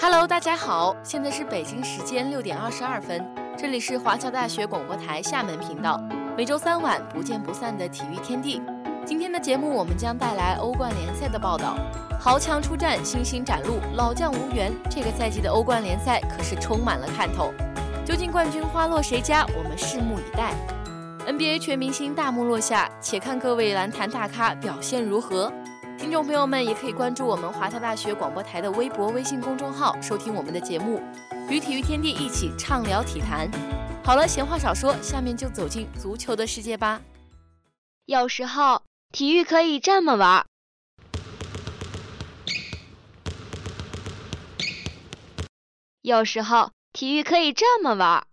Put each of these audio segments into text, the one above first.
Hello，大家好，现在是北京时间六点二十二分，这里是华侨大学广播台厦门频道，每周三晚不见不散的体育天地。今天的节目我们将带来欧冠联赛的报道，豪强出战，新星展露，老将无缘。这个赛季的欧冠联赛可是充满了看头，究竟冠军花落谁家？我们拭目以待。NBA 全明星大幕落下，且看各位篮坛大咖表现如何。听众朋友们也可以关注我们华侨大学广播台的微博、微信公众号，收听我们的节目，与体育天地一起畅聊体坛。好了，闲话少说，下面就走进足球的世界吧。有时候体育可以这么玩，有时候体育可以这么玩。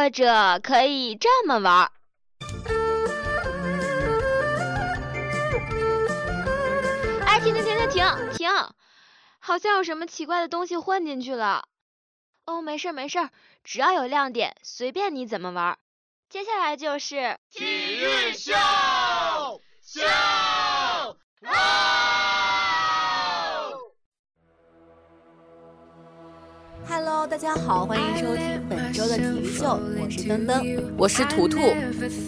或者可以这么玩。哎，停停停停停停！好像有什么奇怪的东西混进去了。哦，没事没事，只要有亮点，随便你怎么玩。接下来就是体育秀秀。Hello，大家好，欢迎收听本周的体育秀，我是登登，我是图图。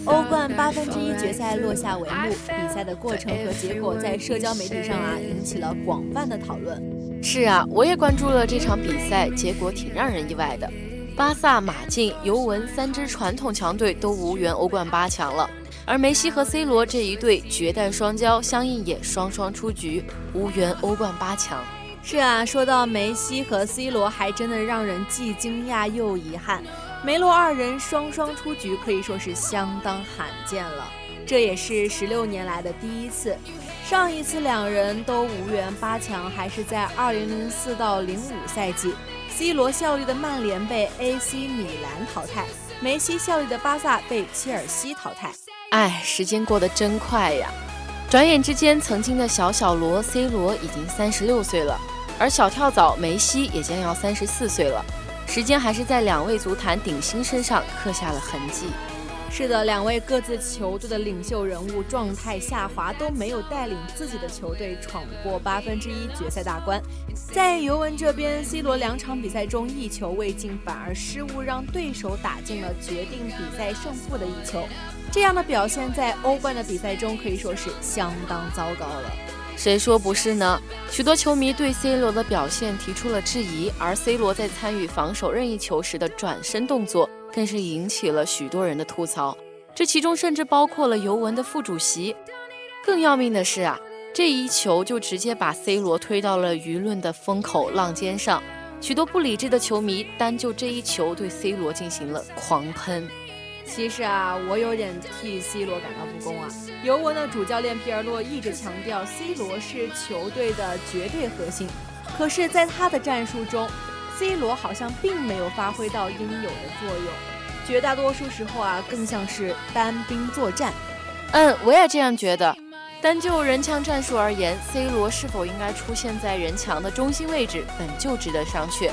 欧冠八分之一决赛落下帷幕，比赛的过程和结果在社交媒体上啊引起了广泛的讨论。是啊，我也关注了这场比赛，结果挺让人意外的。巴萨、马竞、尤文三支传统强队都无缘欧冠八强了，而梅西和 C 罗这一对绝代双骄，相应也双双出局，无缘欧冠八强。是啊，说到梅西和 C 罗，还真的让人既惊讶又遗憾。梅罗二人双双出局，可以说是相当罕见了。这也是十六年来的第一次。上一次两人都无缘八强，还是在二零零四到零五赛季，C 罗效力的曼联被 AC 米兰淘汰，梅西效力的巴萨被切尔西淘汰。哎，时间过得真快呀！转眼之间，曾经的小小罗 C 罗已经三十六岁了。而小跳蚤梅西也将要三十四岁了，时间还是在两位足坛顶薪身上刻下了痕迹。是的，两位各自球队的领袖人物状态下滑，都没有带领自己的球队闯过八分之一决赛大关。在尤文这边，C 罗两场比赛中一球未进，反而失误让对手打进了决定比赛胜负的一球。这样的表现在欧冠的比赛中可以说是相当糟糕了。谁说不是呢？许多球迷对 C 罗的表现提出了质疑，而 C 罗在参与防守任意球时的转身动作更是引起了许多人的吐槽，这其中甚至包括了尤文的副主席。更要命的是啊，这一球就直接把 C 罗推到了舆论的风口浪尖上，许多不理智的球迷单就这一球对 C 罗进行了狂喷。其实啊，我有点替 C 罗感到不公啊。尤文的主教练皮尔洛一直强调 C 罗是球队的绝对核心，可是，在他的战术中，C 罗好像并没有发挥到应有的作用，绝大多数时候啊，更像是单兵作战。嗯，我也这样觉得。单就人墙战术而言，C 罗是否应该出现在人墙的中心位置，本就值得商榷。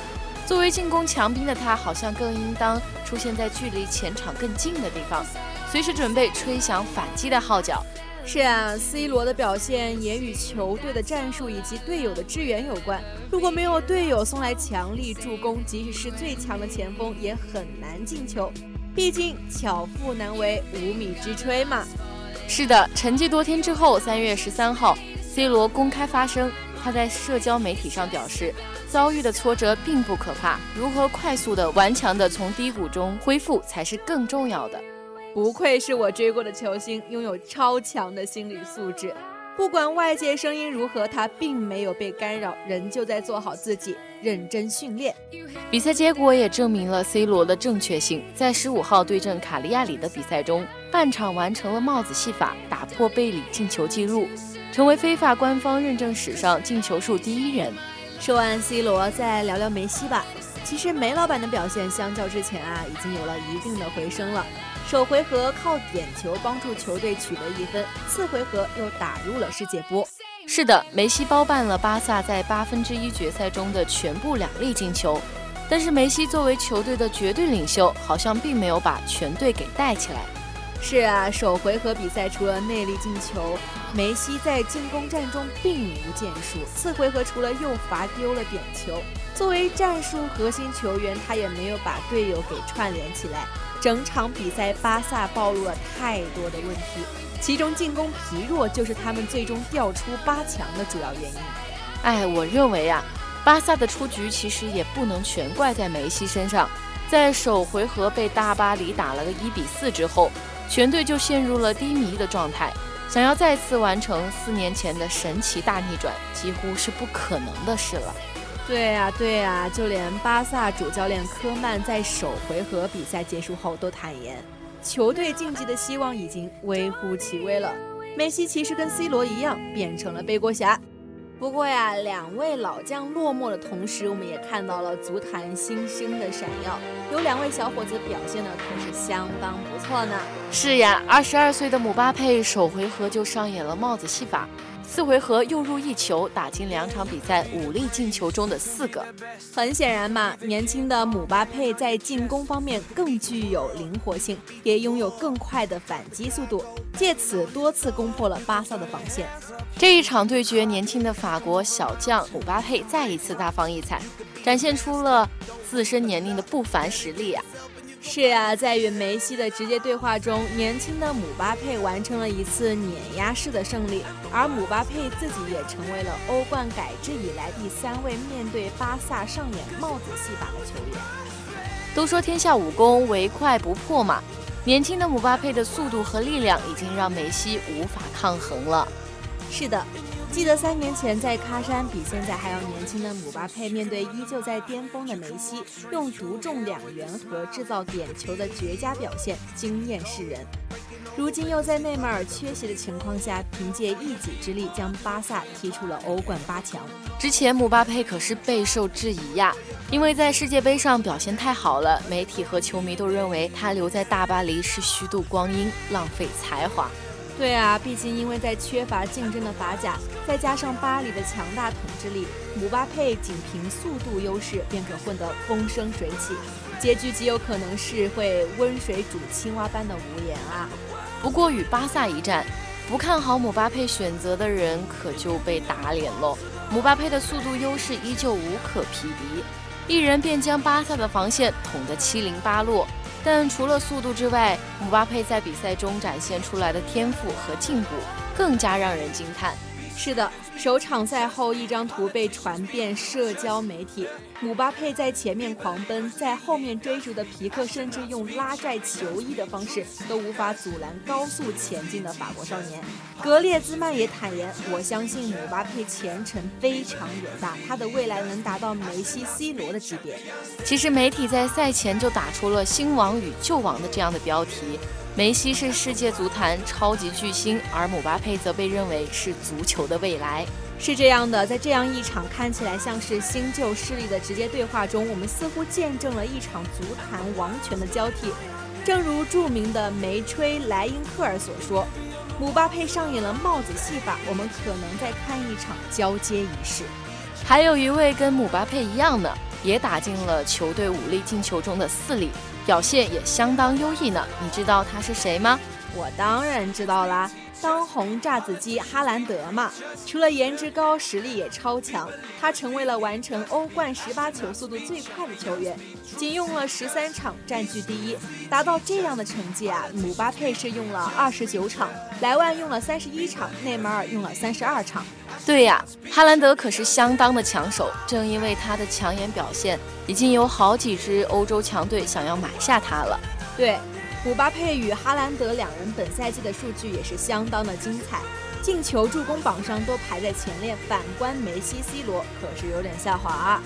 作为进攻强兵的他，好像更应当出现在距离前场更近的地方，随时准备吹响反击的号角。是啊，C 罗的表现也与球队的战术以及队友的支援有关。如果没有队友送来强力助攻，即使是最强的前锋也很难进球。毕竟巧妇难为无米之炊嘛。是的，沉寂多天之后，三月十三号，C 罗公开发声。他在社交媒体上表示，遭遇的挫折并不可怕，如何快速的、顽强的从低谷中恢复才是更重要的。不愧是我追过的球星，拥有超强的心理素质。不管外界声音如何，他并没有被干扰，仍旧在做好自己，认真训练。比赛结果也证明了 C 罗的正确性。在十五号对阵卡利亚里的比赛中，半场完成了帽子戏法，打破贝里进球纪录。成为非法官方认证史上进球数第一人。说完 C 罗，再聊聊梅西吧。其实梅老板的表现相较之前啊，已经有了一定的回升了。首回合靠点球帮助球队取得一分，次回合又打入了世界波。是的，梅西包办了巴萨在八分之一决赛中的全部两粒进球。但是梅西作为球队的绝对领袖，好像并没有把全队给带起来。是啊，首回合比赛除了内力进球，梅西在进攻战中并无建树。次回合除了又罚丢了点球，作为战术核心球员，他也没有把队友给串联起来。整场比赛，巴萨暴露了太多的问题，其中进攻疲弱就是他们最终掉出八强的主要原因。哎，我认为啊。巴萨的出局其实也不能全怪在梅西身上，在首回合被大巴黎打了个一比四之后，全队就陷入了低迷的状态，想要再次完成四年前的神奇大逆转，几乎是不可能的事了。对呀，对呀，就连巴萨主教练科曼在首回合比赛结束后都坦言，球队晋级的希望已经微乎其微了。梅西其实跟 C 罗一样，变成了背锅侠。不过呀，两位老将落寞的同时，我们也看到了足坛新星的闪耀。有两位小伙子表现的可是相当不错呢。是呀，二十二岁的姆巴佩首回合就上演了帽子戏法。四回合又入一球，打进两场比赛五粒进球中的四个。很显然嘛，年轻的姆巴佩在进攻方面更具有灵活性，也拥有更快的反击速度，借此多次攻破了巴萨的防线。这一场对决，年轻的法国小将姆巴佩再一次大放异彩，展现出了自身年龄的不凡实力啊！是啊，在与梅西的直接对话中，年轻的姆巴佩完成了一次碾压式的胜利，而姆巴佩自己也成为了欧冠改制以来第三位面对巴萨上演帽子戏法的球员。都说天下武功唯快不破嘛，年轻的姆巴佩的速度和力量已经让梅西无法抗衡了。是的。记得三年前在喀山，比现在还要年轻的姆巴佩面对依旧在巅峰的梅西，用独中两元和制造点球的绝佳表现惊艳世人。如今又在内马尔缺席的情况下，凭借一己之力将巴萨踢出了欧冠八强。之前姆巴佩可是备受质疑呀，因为在世界杯上表现太好了，媒体和球迷都认为他留在大巴黎是虚度光阴、浪费才华。对啊，毕竟因为在缺乏竞争的法甲，再加上巴黎的强大统治力，姆巴佩仅凭速度优势便可混得风生水起，结局极有可能是会温水煮青蛙般的无言啊。不过与巴萨一战，不看好姆巴佩选择的人可就被打脸喽。姆巴佩的速度优势依旧无可匹敌，一人便将巴萨的防线捅得七零八落。但除了速度之外，姆巴佩在比赛中展现出来的天赋和进步更加让人惊叹。是的，首场赛后一张图被传遍社交媒体，姆巴佩在前面狂奔，在后面追逐的皮克甚至用拉拽球衣的方式都无法阻拦高速前进的法国少年。格列兹曼也坦言：“我相信姆巴佩前程非常远大，他的未来能达到梅西、C 罗的级别。”其实媒体在赛前就打出了“新王与旧王”的这样的标题。梅西是世界足坛超级巨星，而姆巴佩则被认为是足球的未来。是这样的，在这样一场看起来像是新旧势力的直接对话中，我们似乎见证了一场足坛王权的交替。正如著名的梅吹莱因克尔所说：“姆巴佩上演了帽子戏法，我们可能在看一场交接仪式。”还有一位跟姆巴佩一样的，也打进了球队五粒进球中的四粒。表现也相当优异呢，你知道他是谁吗？我当然知道啦，当红炸子鸡哈兰德嘛。除了颜值高，实力也超强，他成为了完成欧冠十八球速度最快的球员，仅用了十三场占据第一。达到这样的成绩啊，姆巴佩是用了二十九场，莱万用了三十一场，内马尔用了三十二场。对呀，哈兰德可是相当的抢手，正因为他的抢眼表现，已经有好几支欧洲强队想要买下他了。对，姆巴佩与哈兰德两人本赛季的数据也是相当的精彩，进球、助攻榜上都排在前列。反观梅西、C 罗，可是有点下滑啊。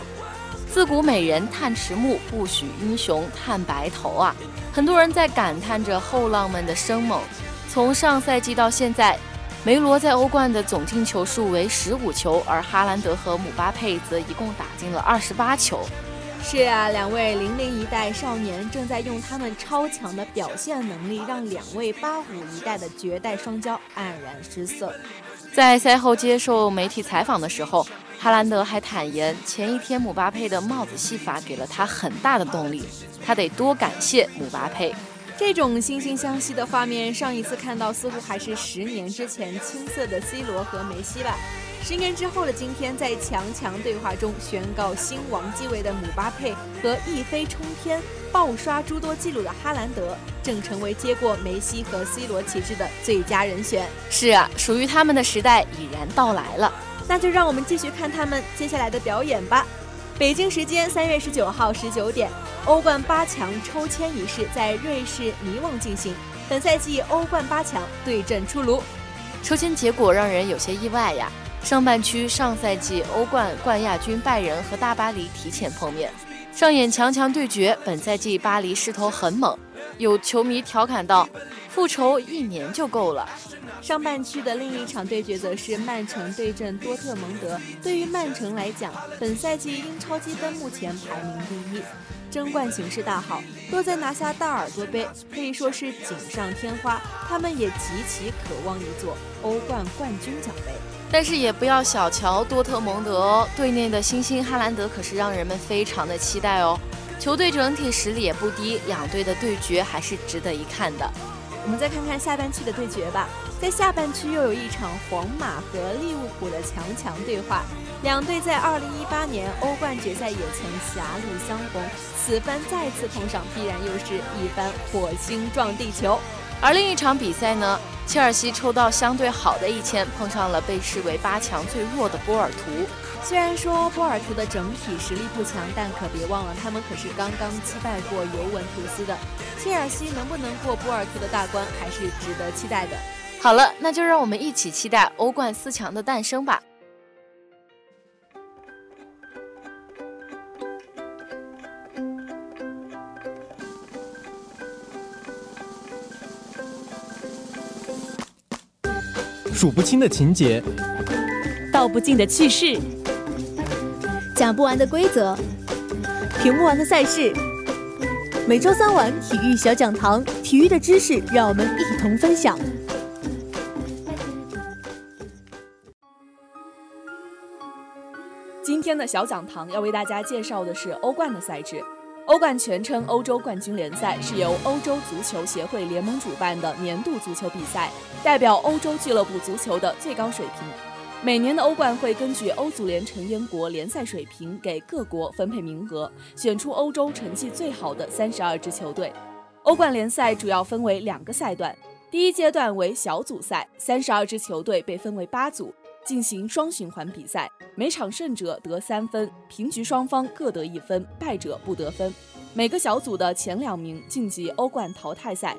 自古美人叹迟暮，不许英雄叹白头啊！很多人在感叹着后浪们的生猛，从上赛季到现在。梅罗在欧冠的总进球数为十五球，而哈兰德和姆巴佩则一共打进了二十八球。是啊，两位零零一代少年正在用他们超强的表现能力，让两位八五一代的绝代双骄黯然失色。在赛后接受媒体采访的时候，哈兰德还坦言，前一天姆巴佩的帽子戏法给了他很大的动力，他得多感谢姆巴佩。这种惺惺相惜的画面，上一次看到似乎还是十年之前青涩的 C 罗和梅西吧。十年之后的今天，在强强对话中宣告新王继位的姆巴佩和一飞冲天、爆刷诸多纪录的哈兰德，正成为接过梅西和 C 罗旗帜的最佳人选。是啊，属于他们的时代已然到来了。那就让我们继续看他们接下来的表演吧。北京时间三月十九号十九点，欧冠八强抽签仪式在瑞士尼旺进行。本赛季欧冠八强对阵出炉，抽签结果让人有些意外呀。上半区上赛季欧冠冠亚军拜仁和大巴黎提前碰面，上演强强对决。本赛季巴黎势头很猛，有球迷调侃道：“复仇一年就够了。”上半区的另一场对决则是曼城对阵多特蒙德。对于曼城来讲，本赛季英超积分目前排名第一，争冠形势大好。若再拿下大耳朵杯，可以说是锦上添花。他们也极其渴望一座欧冠冠军奖杯。但是也不要小瞧多特蒙德哦，队内的新星哈兰德可是让人们非常的期待哦。球队整体实力也不低，两队的对决还是值得一看的。我们再看看下半区的对决吧。在下半区又有一场皇马和利物浦的强强对话，两队在2018年欧冠决赛也曾狭路相逢，此番再次碰上，必然又是一番火星撞地球。而另一场比赛呢，切尔西抽到相对好的一签，碰上了被视为八强最弱的波尔图。虽然说波尔图的整体实力不强，但可别忘了他们可是刚刚击败过尤文图斯的。切尔西能不能过波尔图的大关，还是值得期待的。好了，那就让我们一起期待欧冠四强的诞生吧。数不清的情节，道不尽的趣事，讲不完的规则，评不完的赛事。每周三晚体育小讲堂，体育的知识让我们一同分享。今天的小讲堂要为大家介绍的是欧冠的赛制。欧冠全称欧洲冠军联赛，是由欧洲足球协会联盟主办的年度足球比赛，代表欧洲俱乐部足球的最高水平。每年的欧冠会根据欧足联成员国联赛水平，给各国分配名额，选出欧洲成绩最好的三十二支球队。欧冠联赛主要分为两个赛段，第一阶段为小组赛，三十二支球队被分为八组。进行双循环比赛，每场胜者得三分，平局双方各得一分，败者不得分。每个小组的前两名晋级欧冠淘汰赛。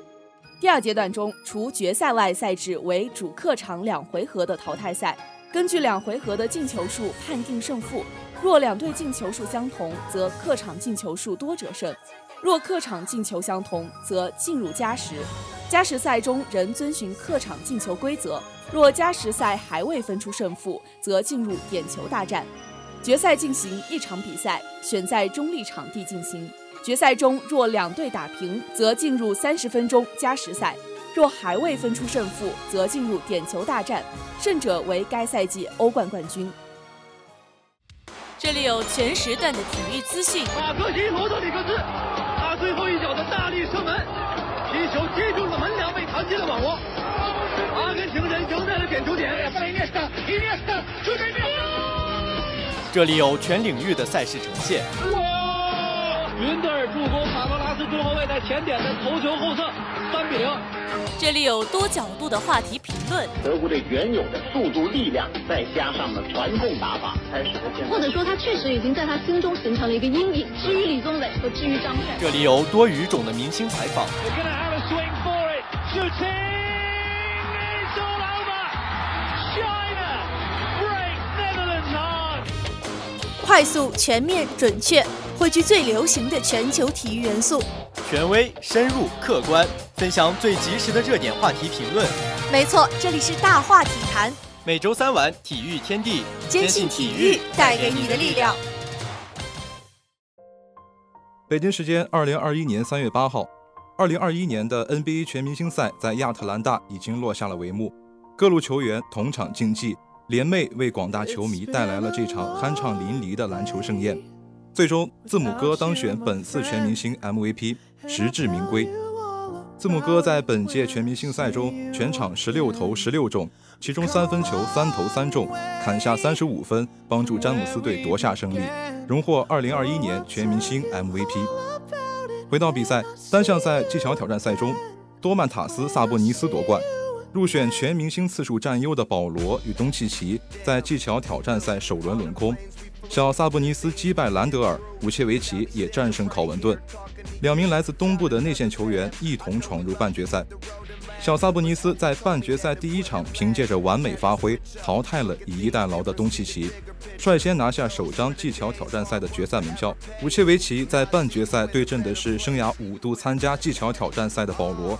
第二阶段中，除决赛外赛制为主客场两回合的淘汰赛，根据两回合的进球数判定胜负。若两队进球数相同，则客场进球数多者胜；若客场进球相同，则进入加时。加时赛中仍遵循客场进球规则。若加时赛还未分出胜负，则进入点球大战。决赛进行一场比赛，选在中立场地进行。决赛中若两队打平，则进入三十分钟加时赛；若还未分出胜负，则进入点球大战，胜者为该赛季欧冠冠军。这里有全时段的体育资讯。马克西罗德里克斯，他最后一脚的大力射门，皮球接住了门梁，被弹进了网窝。阿根廷人赢在了点球点。这里有全领域的赛事呈现。哇！云德尔助攻卡罗拉斯中后卫在前点的头球后侧，三比零。这里有多角度的话题评论。德国队原有的速度、力量，再加上了传控打法，才使得现在。或者说，他确实已经在他心中形成了一个阴影。至于李宗伟和至于张帅。这里有多语种的明星采访。快速、全面、准确，汇聚最流行的全球体育元素。权威、深入、客观，分享最及时的热点话题评论。没错，这里是大话体坛。每周三晚，体育天地，坚信体育带给你的力量。北京时间二零二一年三月八号，二零二一年的 NBA 全明星赛在亚特兰大已经落下了帷幕。各路球员同场竞技，联袂为广大球迷带来了这场酣畅淋漓的篮球盛宴。最终，字母哥当选本次全明星 MVP，实至名归。字母哥在本届全明星赛中全场十六投十六中，其中三分球三投三中，砍下三十五分，帮助詹姆斯队夺下胜利，荣获二零二一年全明星 MVP。回到比赛，单项赛技巧挑战赛中，多曼塔斯·萨博尼斯夺冠。入选全明星次数占优的保罗与东契奇在技巧挑战赛首轮轮空，小萨博尼斯击败兰德尔，武切维奇也战胜考文顿。两名来自东部的内线球员一同闯入半决赛。小萨博尼斯在半决赛第一场凭借着完美发挥淘汰了以逸待劳的东契奇，率先拿下首张技巧挑战赛的决赛门票。武切维奇在半决赛对阵的是生涯五度参加技巧挑战赛的保罗。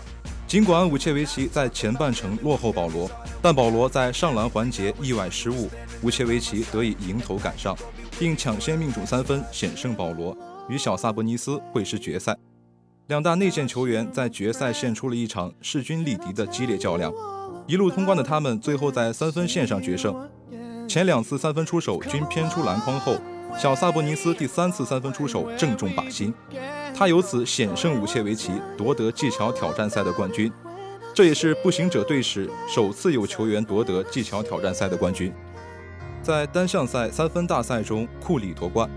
尽管武切维奇在前半程落后保罗，但保罗在上篮环节意外失误，武切维奇得以迎头赶上，并抢先命中三分险胜保罗。与小萨博尼斯会师决赛，两大内线球员在决赛献出了一场势均力敌的激烈较量。一路通关的他们，最后在三分线上决胜。前两次三分出手均偏出篮筐后，小萨博尼斯第三次三分出手正中靶心，他由此险胜武切维奇，夺得技巧挑战赛的冠军。这也是步行者队史首次有球员夺得技巧挑战赛的冠军。在单项赛三分大赛中，库里夺冠。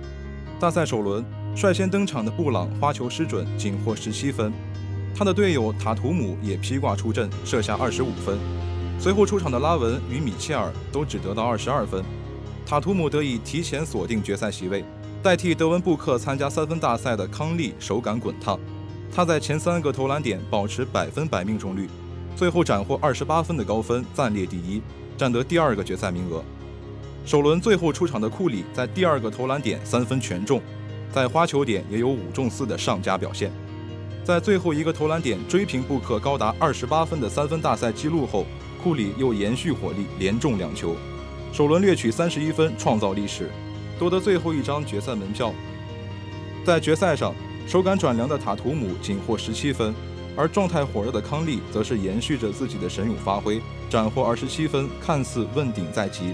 大赛首轮。率先登场的布朗花球失准，仅获十七分。他的队友塔图姆也披挂出阵，射下二十五分。随后出场的拉文与米切尔都只得到二十二分。塔图姆得以提前锁定决赛席位，代替德文布克参加三分大赛的康利手感滚烫。他在前三个投篮点保持百分百命中率，最后斩获二十八分的高分，暂列第一，占得第二个决赛名额。首轮最后出场的库里在第二个投篮点三分全中。在花球点也有五中四的上佳表现，在最后一个投篮点追平布克高达二十八分的三分大赛纪录后，库里又延续火力连中两球，首轮掠取三十一分，创造历史，夺得最后一张决赛门票。在决赛上，手感转凉的塔图姆仅获十七分，而状态火热的康利则是延续着自己的神勇发挥，斩获二十七分，看似问鼎在即。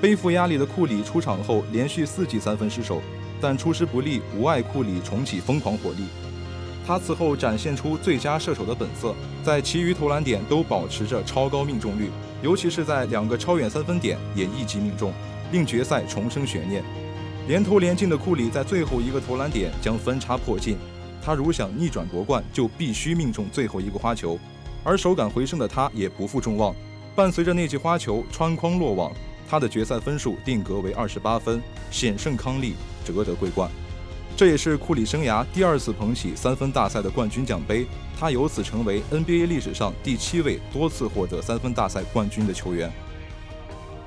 背负压力的库里出场后连续四记三分失手。但出师不利，无碍库里重启疯狂火力。他此后展现出最佳射手的本色，在其余投篮点都保持着超高命中率，尤其是在两个超远三分点也一击命中，令决赛重生悬念。连投连进的库里在最后一个投篮点将分差迫近，他如想逆转夺冠，就必须命中最后一个花球。而手感回升的他也不负众望，伴随着那记花球穿筐落网，他的决赛分数定格为二十八分，险胜康利。折得桂冠，这也是库里生涯第二次捧起三分大赛的冠军奖杯，他由此成为 NBA 历史上第七位多次获得三分大赛冠军的球员。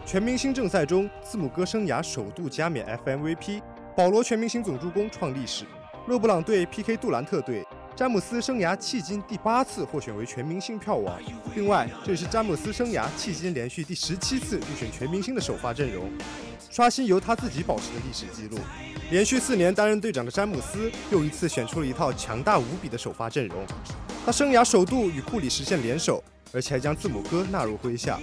全明星正赛中，字母哥生涯首度加冕 FMVP，保罗全明星总助攻创历史，勒布朗队 PK 杜兰特队。詹姆斯生涯迄今第八次获选为全明星票王，另外这也是詹姆斯生涯迄今连续第十七次入选全明星的首发阵容，刷新由他自己保持的历史记录。连续四年担任队长的詹姆斯又一次选出了一套强大无比的首发阵容，他生涯首度与库里实现联手，而且还将字母哥纳入麾下。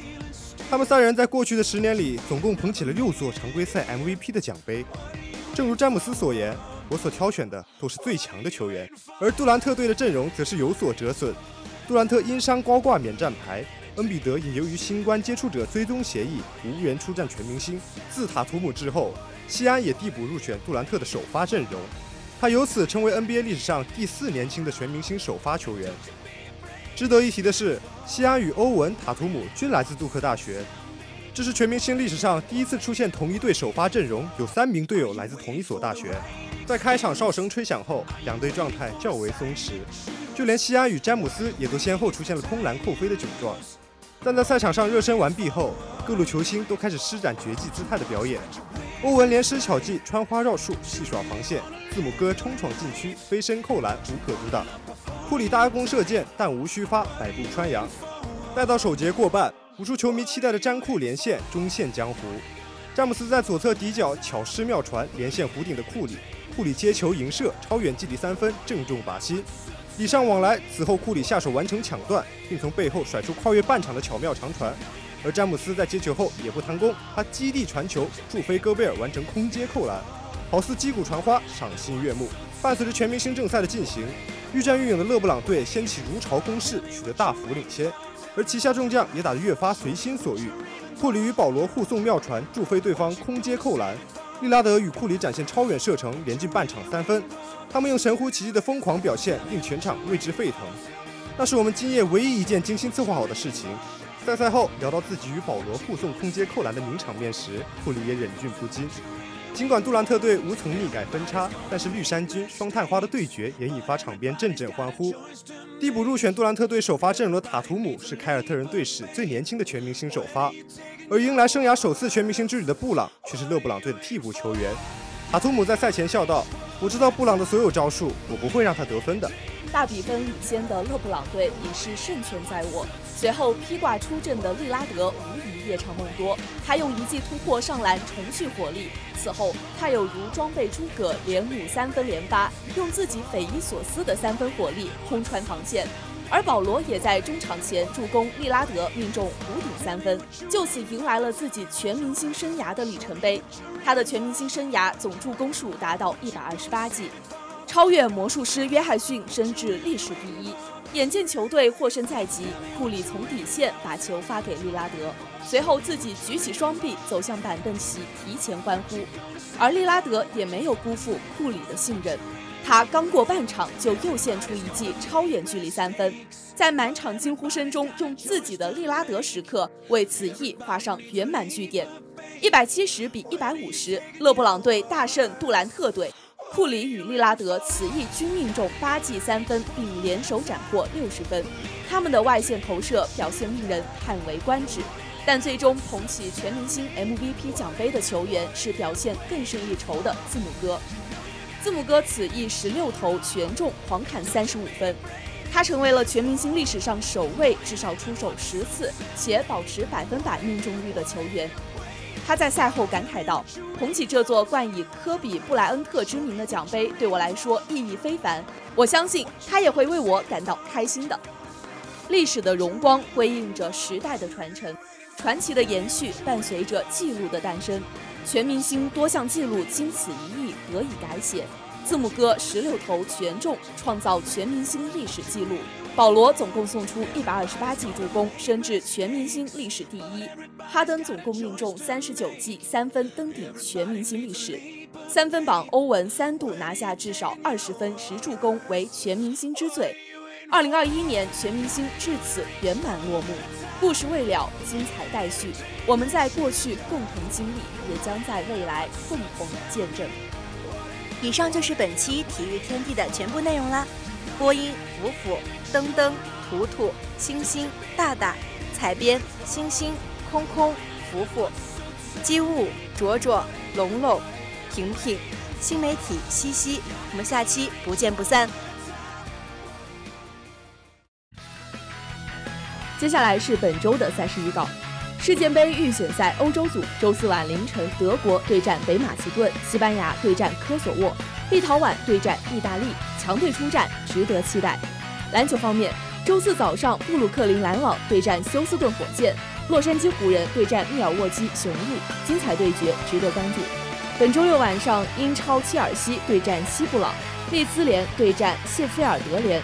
他们三人在过去的十年里总共捧起了六座常规赛 MVP 的奖杯。正如詹姆斯所言。我所挑选的都是最强的球员，而杜兰特队的阵容则是有所折损。杜兰特因伤高挂免战牌，恩比德也由于新冠接触者追踪协议无缘出战全明星。自塔图姆之后，西安也递补入选杜兰特的首发阵容，他由此成为 NBA 历史上第四年轻的全明星首发球员。值得一提的是，西安与欧文、塔图姆均来自杜克大学，这是全明星历史上第一次出现同一队首发阵容有三名队友来自同一所大学。在开场哨声吹响后，两队状态较为松弛，就连西安与詹姆斯也都先后出现了空篮扣飞的窘状。但在赛场上热身完毕后，各路球星都开始施展绝技姿态的表演。欧文连施巧技穿花绕树，戏耍防线；字母哥冲闯禁区，飞身扣篮，无可阻挡。库里搭弓射箭，弹无虚发，百步穿杨。待到首节过半，无数球迷期待的詹库连线终现江湖。詹姆斯在左侧底角巧施妙传，连线弧顶的库里。库里接球迎射，超远距离三分，正中靶心，礼尚往来。此后，库里下手完成抢断，并从背后甩出跨越半场的巧妙长传。而詹姆斯在接球后也不贪功，他基地传球，助飞戈贝尔完成空接扣篮，好似击鼓传花，赏心悦目。伴随着全明星正赛的进行，愈战愈勇的勒布朗队掀起如潮攻势，取得大幅领先，而旗下众将也打得越发随心所欲。库里与保罗互送妙传，助飞对方空接扣篮；利拉德与库里展现超远射程，连进半场三分。他们用神乎其技的疯狂表现，令全场为之沸腾。那是我们今夜唯一一件精心策划好的事情。在赛后聊到自己与保罗护送空接扣篮的名场面时，库里也忍俊不禁。尽管杜兰特队无从逆改分差，但是绿衫军双探花的对决也引发场边阵阵欢呼。替补入选杜兰特队首发阵容的塔图姆是凯尔特人队史最年轻的全明星首发，而迎来生涯首次全明星之旅的布朗却是勒布朗队的替补球员。塔图姆在赛前笑道：“我知道布朗的所有招数，我不会让他得分的。”大比分领先的勒布朗队已是胜券在握。随后披挂出阵的利拉德无疑夜长梦多，他用一记突破上篮重续火力。此后他有如装备诸葛连五三分连发，用自己匪夷所思的三分火力轰穿防线。而保罗也在中场前助攻利拉德命中五顶三分，就此迎来了自己全明星生涯的里程碑。他的全明星生涯总助攻数达到一百二十八记。超越魔术师约翰逊，升至历史第一。眼见球队获胜在即，库里从底线把球发给利拉德，随后自己举起双臂走向板凳席，提前欢呼。而利拉德也没有辜负库里的信任，他刚过半场就又献出一记超远距离三分，在满场惊呼声中，用自己的利拉德时刻为此役画上圆满句点。一百七十比一百五十，勒布朗队大胜杜兰特队。库里与利拉德此役均命中八记三分，并联手斩获六十分。他们的外线投射表现令人叹为观止。但最终捧起全明星 MVP 奖杯的球员是表现更胜一筹的字母哥。字母哥此役十六投全中，狂砍三十五分，他成为了全明星历史上首位至少出手十次且保持百分百命中率的球员。他在赛后感慨道：“捧起这座冠以科比·布莱恩特之名的奖杯，对我来说意义非凡。我相信他也会为我感到开心的。历史的荣光辉映着时代的传承，传奇的延续伴随着记录的诞生。全明星多项记录经此一役得以改写。字母哥十六投全中，创造全明星历史纪录。”保罗总共送出一百二十八记助攻，升至全明星历史第一。哈登总共命中三十九记三分，登顶全明星历史。三分榜欧文三度拿下至少二十分十助攻，为全明星之最。二零二一年全明星至此圆满落幕，故事未了，精彩待续。我们在过去共同经历，也将在未来共同见证。以上就是本期体育天地的全部内容啦。播音：福福。登登、图图、星星、大大、彩编、星星、空空、福福、机务、卓卓、龙龙、平平、新媒体西西，我们下期不见不散。接下来是本周的赛事预告：世界杯预选赛欧洲组，周四晚凌晨，德国对战北马其顿，西班牙对战科索沃，立陶宛对战意大利，强队出战，值得期待。篮球方面，周四早上，布鲁克林篮网对战休斯顿火箭，洛杉矶湖人对战密尔沃基雄鹿，精彩对决值得关注。本周六晚上，英超切尔西对战西布朗，利兹联对战谢菲尔德联，